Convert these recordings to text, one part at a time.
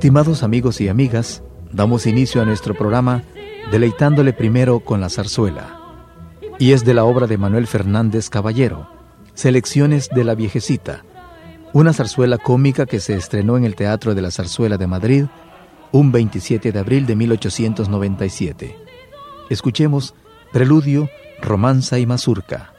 Estimados amigos y amigas, damos inicio a nuestro programa deleitándole primero con la zarzuela. Y es de la obra de Manuel Fernández Caballero, Selecciones de la Viejecita, una zarzuela cómica que se estrenó en el Teatro de la Zarzuela de Madrid un 27 de abril de 1897. Escuchemos Preludio, Romanza y Mazurca.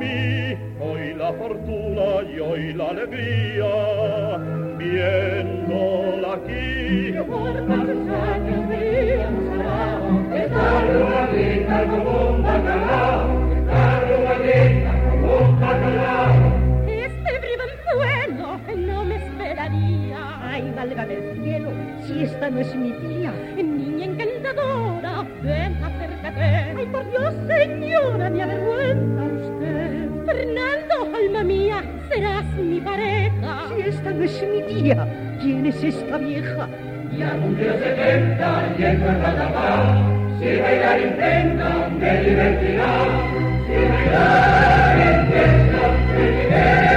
hoy la fortuna y hoy la alegría, viéndola aquí. Por años días, que carro galleta como un bacalao, que carro galleta como un bacalao. Este briganzuelo no me esperaría. Ay, válgame el cielo, si esta no es mi tía, niña encantadora, ven, acércate. Ay, por Dios, señora, mi haber no es mi tía. ¿Quién es esta vieja? Ya cumplió 70 y encuentra la paz. Si bailar e intenta, me divertirá. Si bailar e intenta, me divertirá.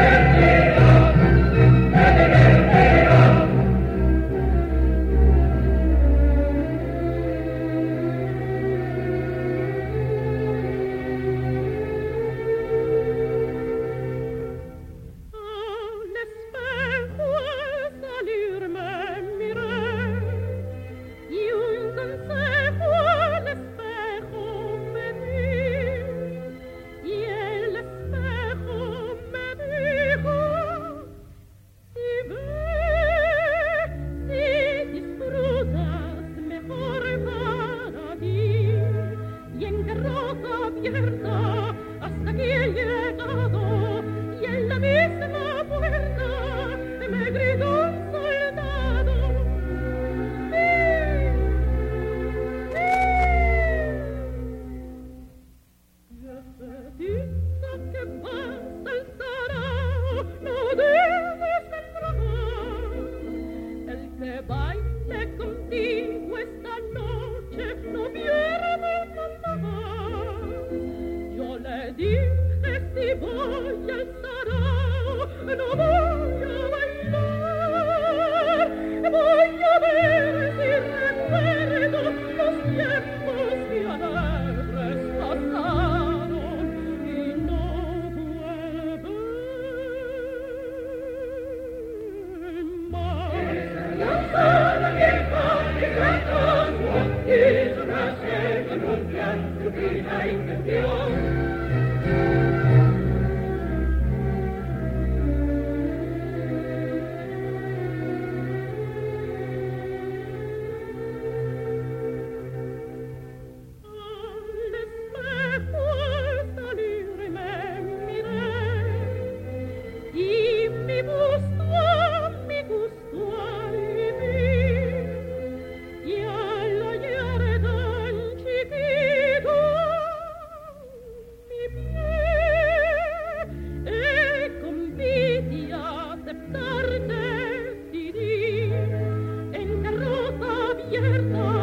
desierto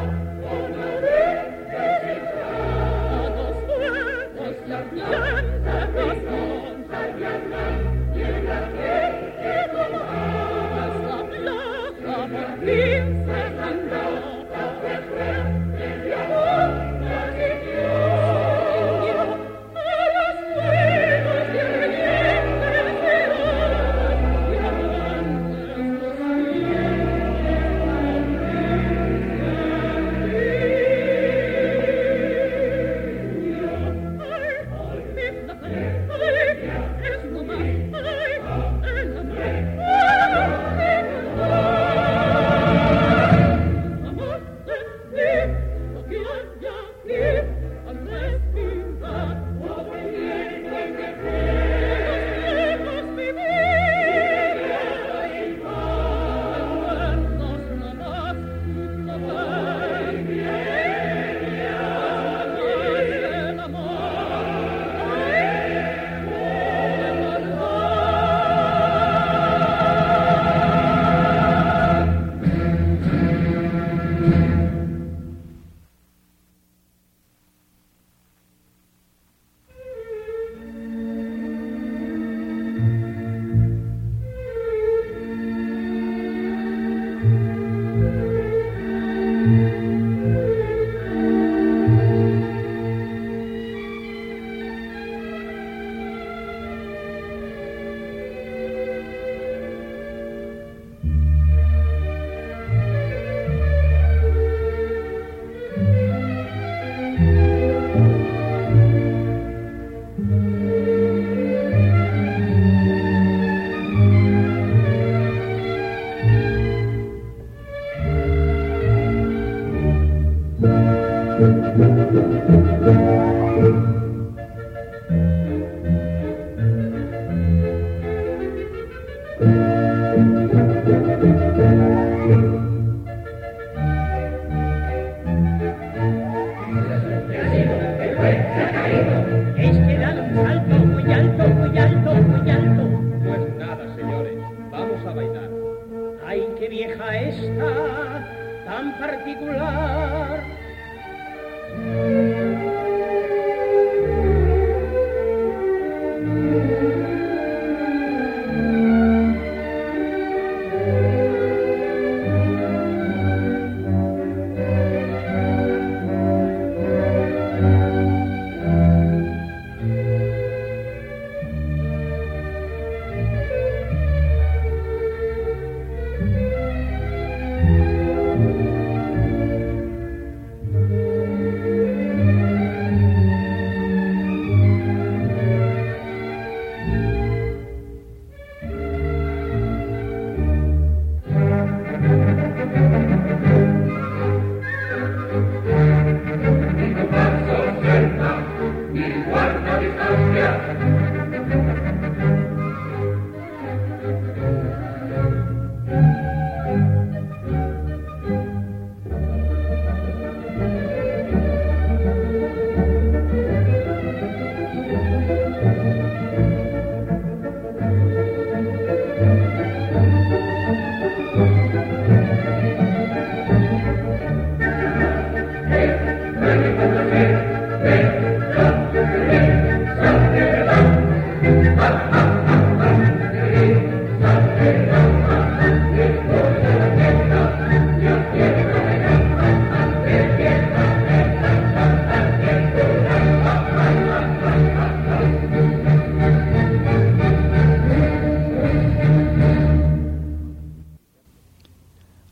Amen.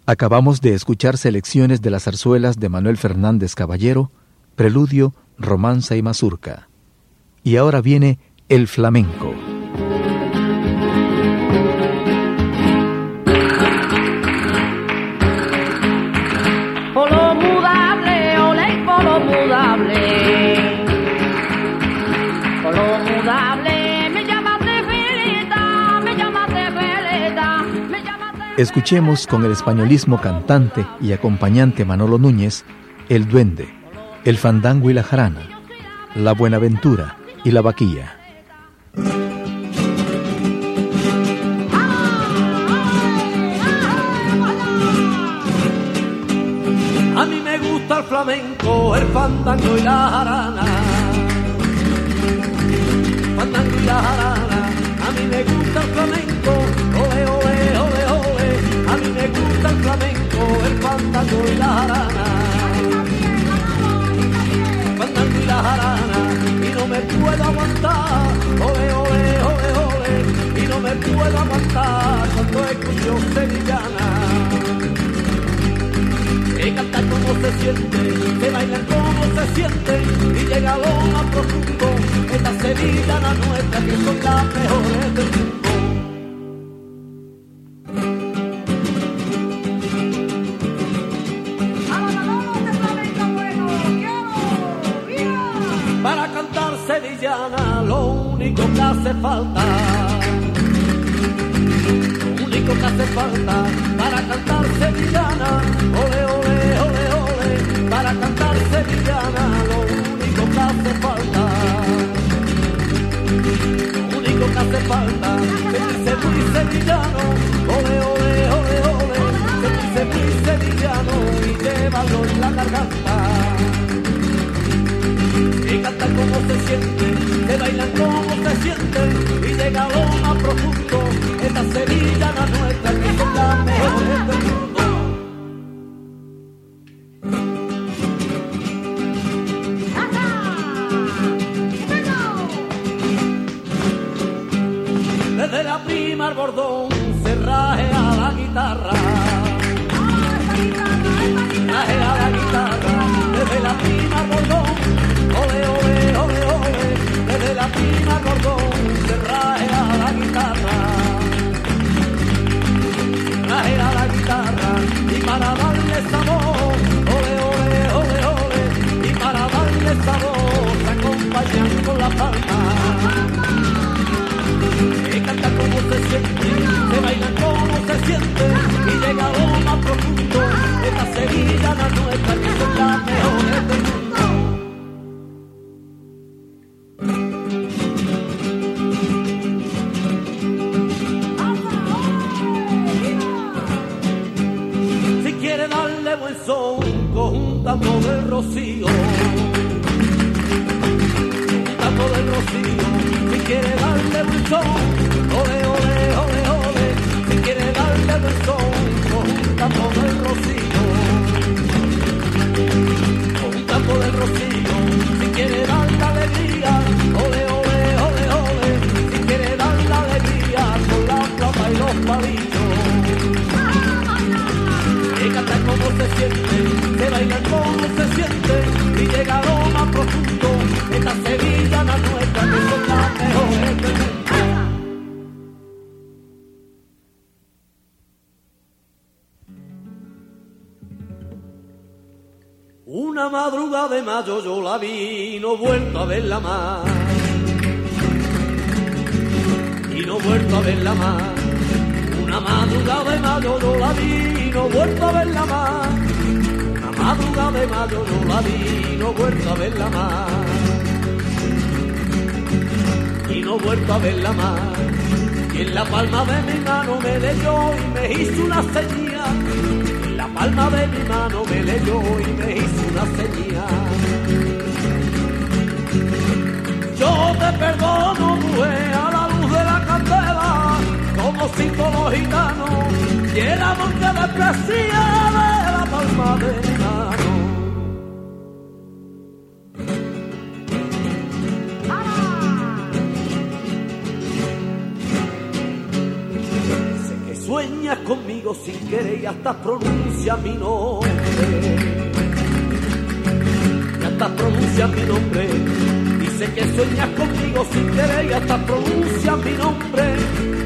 Acabamos de escuchar selecciones de las zarzuelas de Manuel Fernández Caballero, Preludio, Romanza y Mazurca. Y ahora viene el flamenco. Escuchemos con el españolismo cantante y acompañante Manolo Núñez El Duende, El Fandango y la Jarana, La Buenaventura y la Vaquilla. A mí me gusta el flamenco, el fandango y la jarana. Fandango y la jarana, a mí me gusta el flamenco, flamenco, el fandango y la jarana. Fandango y la jarana, y no me puedo aguantar, ole, ole, ole, ole, y no me puedo aguantar cuando escucho sevillana. Que cantar como se siente, que bailan como se siente, y llega a lo más profundo, esta sevillana nuestra que son las mejores del mundo. Como se siente, que bailan como se siente y llega a son, conjuntando del rocío. Conjuntando del rocío. Si quiere darle son, como se bailar como se siente, y llega lo más profundo, esta Sevilla la nuestra, que son las mejores del. Una madrugada de mayo yo la vi, no vuelto a verla más. Y no vuelto a verla más. Una madrugada de mayo yo la vi no vuelto a verla más. Madrugada de mayo yo la vi no vuelto a verla más. Y no vuelto a verla más. Y en la palma de mi mano me leyó y me hizo una señal. En la palma de mi mano me leyó y me hizo una señal. Yo te perdono, mujer, a la luz de la candela, como cinco los gitanos, que de la palma de mi mano. Sueñas conmigo sin querer y hasta pronuncia mi nombre. Y hasta pronuncia mi nombre. Dice que sueñas conmigo sin querer y hasta pronuncia mi nombre.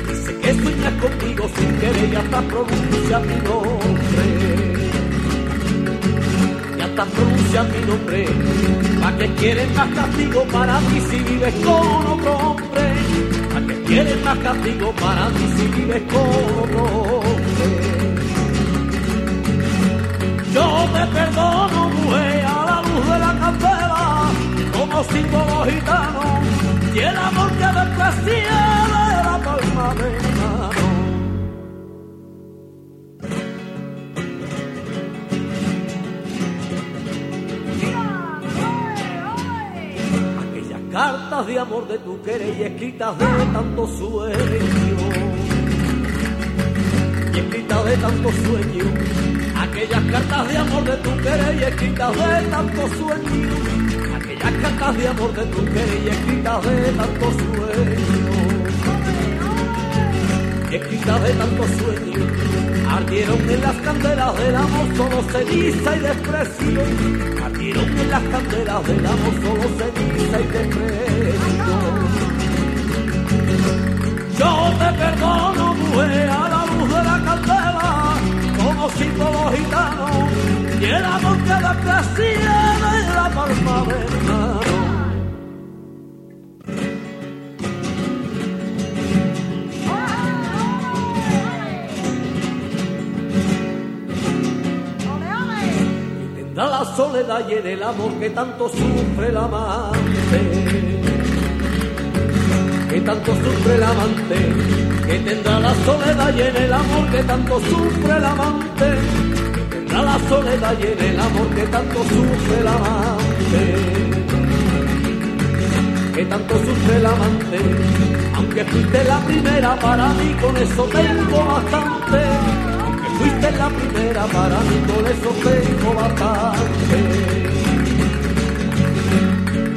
Dice que sueñas conmigo sin querer y hasta pronuncia mi nombre. Y hasta pronuncia mi nombre. ¿Para que quieres más castigo para mí si vives con otro hombre? ¿Para que quieres más castigo para mí si vives hombre? Yo te perdono, mujer, a la luz de la candela, como símbolo gitano, y el amor que desprecia de la palma. Cartas de amor de tu querer y escritas de tanto sueño y escritas de tanto sueño. Aquellas cartas de amor de tu querer y escritas de tanto sueño. Aquellas cartas de amor de tu querer y escritas de tanto sueño. Y escritas de tanto sueño. Ardieron en las candelas del amor solo ceniza y desprecio. Ardieron en las candelas del amor solo ceniza y desprecio. Yo te perdono, mujer, a la luz de la candela, como símbolo gitano, y el amor que desprecia de la palma de soledad y en el amor que tanto sufre el amante. Que tanto sufre el amante, que tendrá la soledad y en el amor que tanto sufre el amante, que tendrá la soledad y en el amor que tanto sufre el amante, que tanto sufre el amante, aunque fuiste la primera para mí, con eso tengo bastante, fuiste la primera para mí, con eso tengo bastante.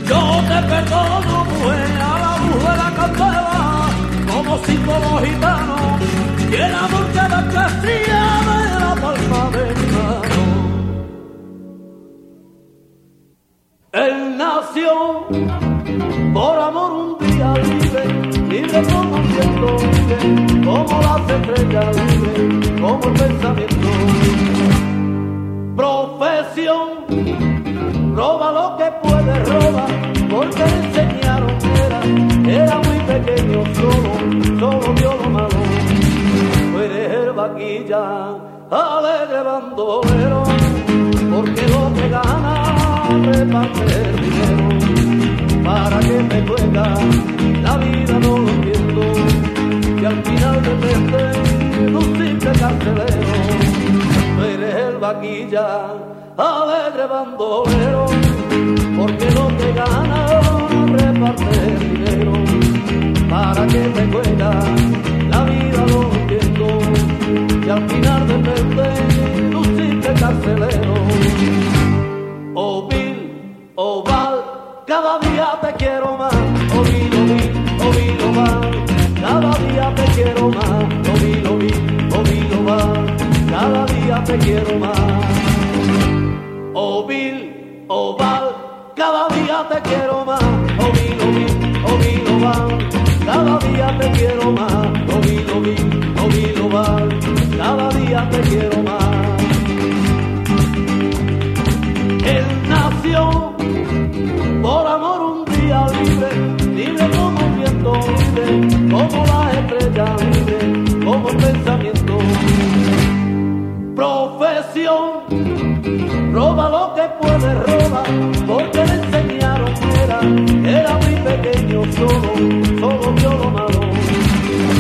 Yo te perdono, mujer, a la de la candela, como símbolo gitano, y el amor que desprecia de la palma de mi mano. Él nació por amor un día libre, libre como el libre como las estrellas, libre como el pensamiento. Profesión roba lo que puede, roba, porque le enseñaron era, era muy pequeño, solo, solo vio lo malo. Tú eres el vaquilla, alegre bandolero, repartir dinero. ¿Para que me juega? La vida no lo entiendo. Y al final depende simple carcelero. Eres el vaquilla, alegre bandolero. Porque lo que gana reparte dinero. ¿Para que me juega? La vida no lo entiendo. Y al final de un simple carcelero. Oh Bill, oh Val, cada día te quiero más. Oh Bill, te quiero más. Oh Bill, oh Val, cada día te quiero más. Oh Bill, oh Bill, oh Bill, oh cada día te quiero más. Oh Bill, oh Bill, oh oh cada día te quiero más. Él nació por amor un día libre, libre como un viento libre, como la estrella libre, como el pensamiento. Lo que puede robar, porque le enseñaron que era, era muy pequeño solo, solo vio lo malo.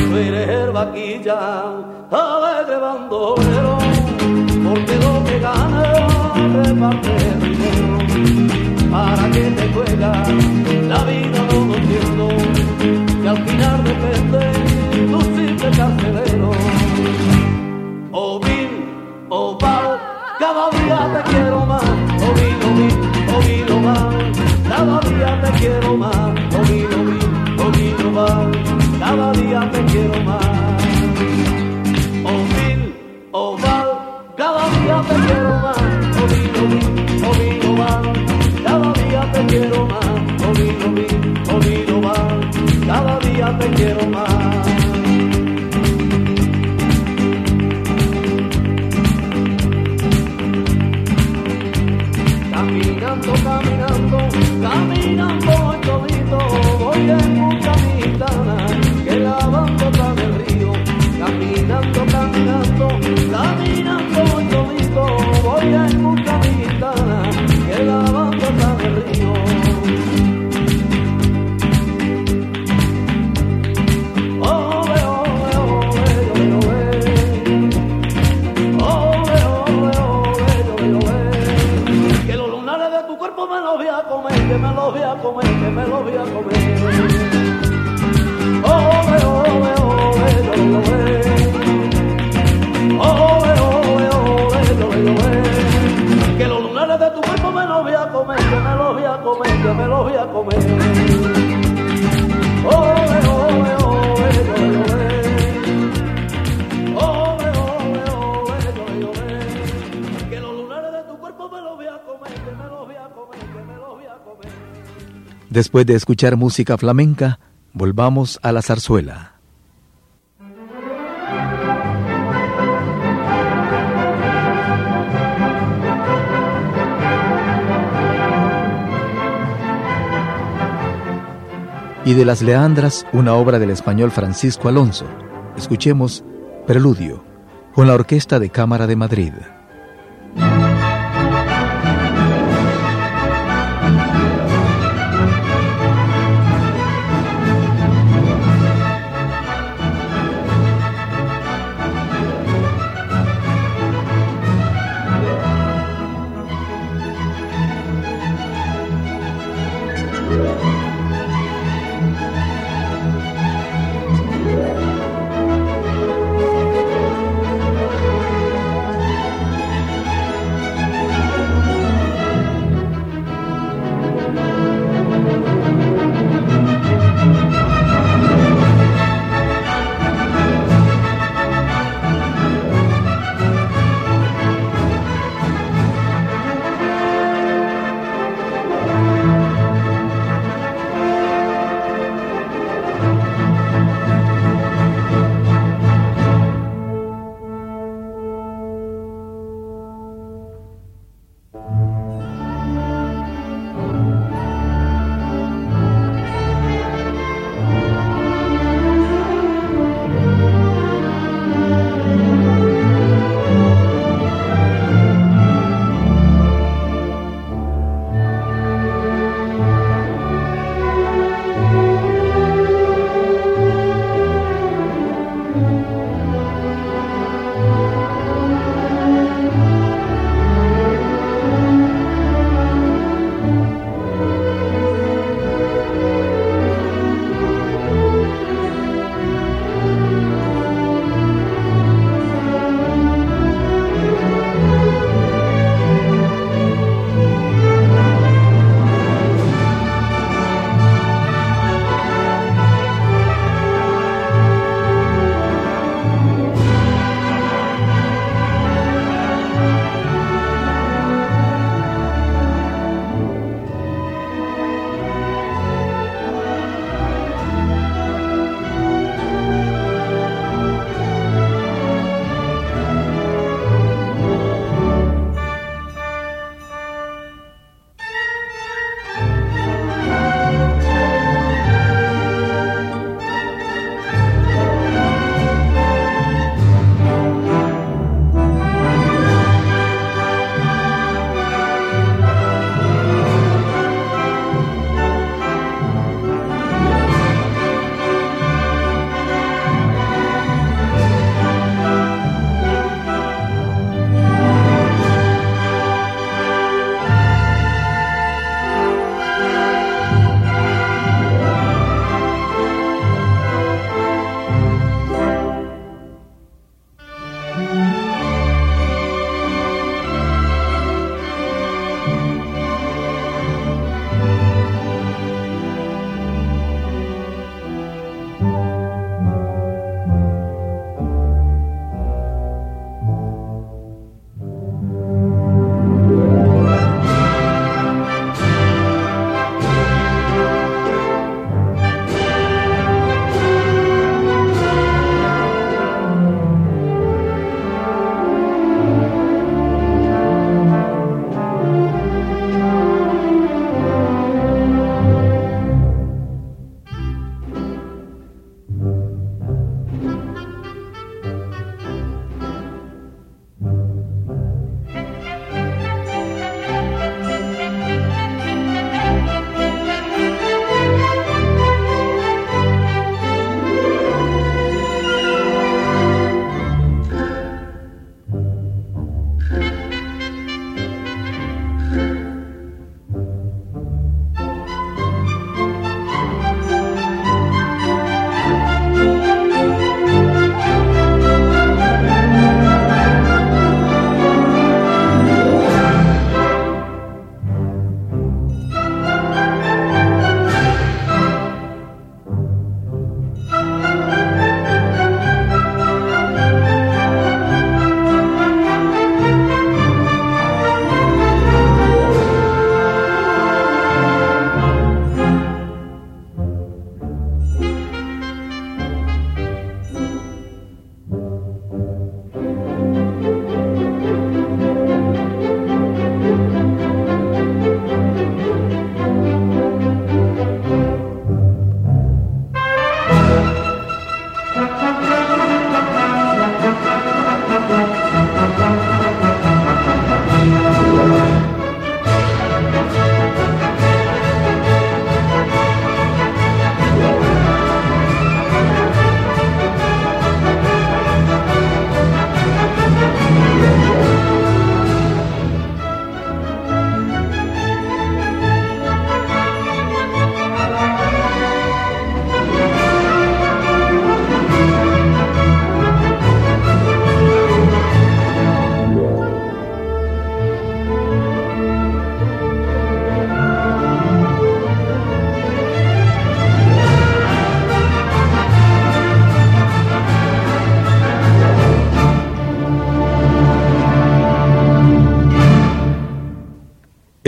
Tú eres el vaquilla, alegre bandolero, porque lo que gana reparte dinero. Para que te juega, la vida no lo entiendo, que al final depende quiero más. Bill, oh Val, cada día te quiero más. Oh Bill, oh Val, cada día te quiero más. Bill, oh Val, cada día te quiero más. Bill, oh Val, cada día te quiero más. Después de escuchar música flamenca, volvamos a la zarzuela. Y de las Leandras, una obra del español Francisco Alonso. Escuchemos Preludio, con la Orquesta de Cámara de Madrid.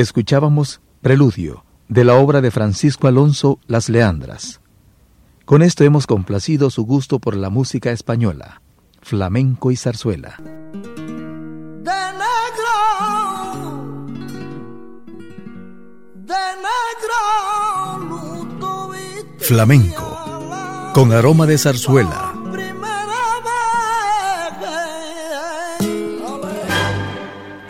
Escuchábamos Preludio, de la obra de Francisco Alonso Las Leandras. Con esto hemos complacido su gusto por la música española, flamenco y zarzuela. Flamenco, con aroma de zarzuela.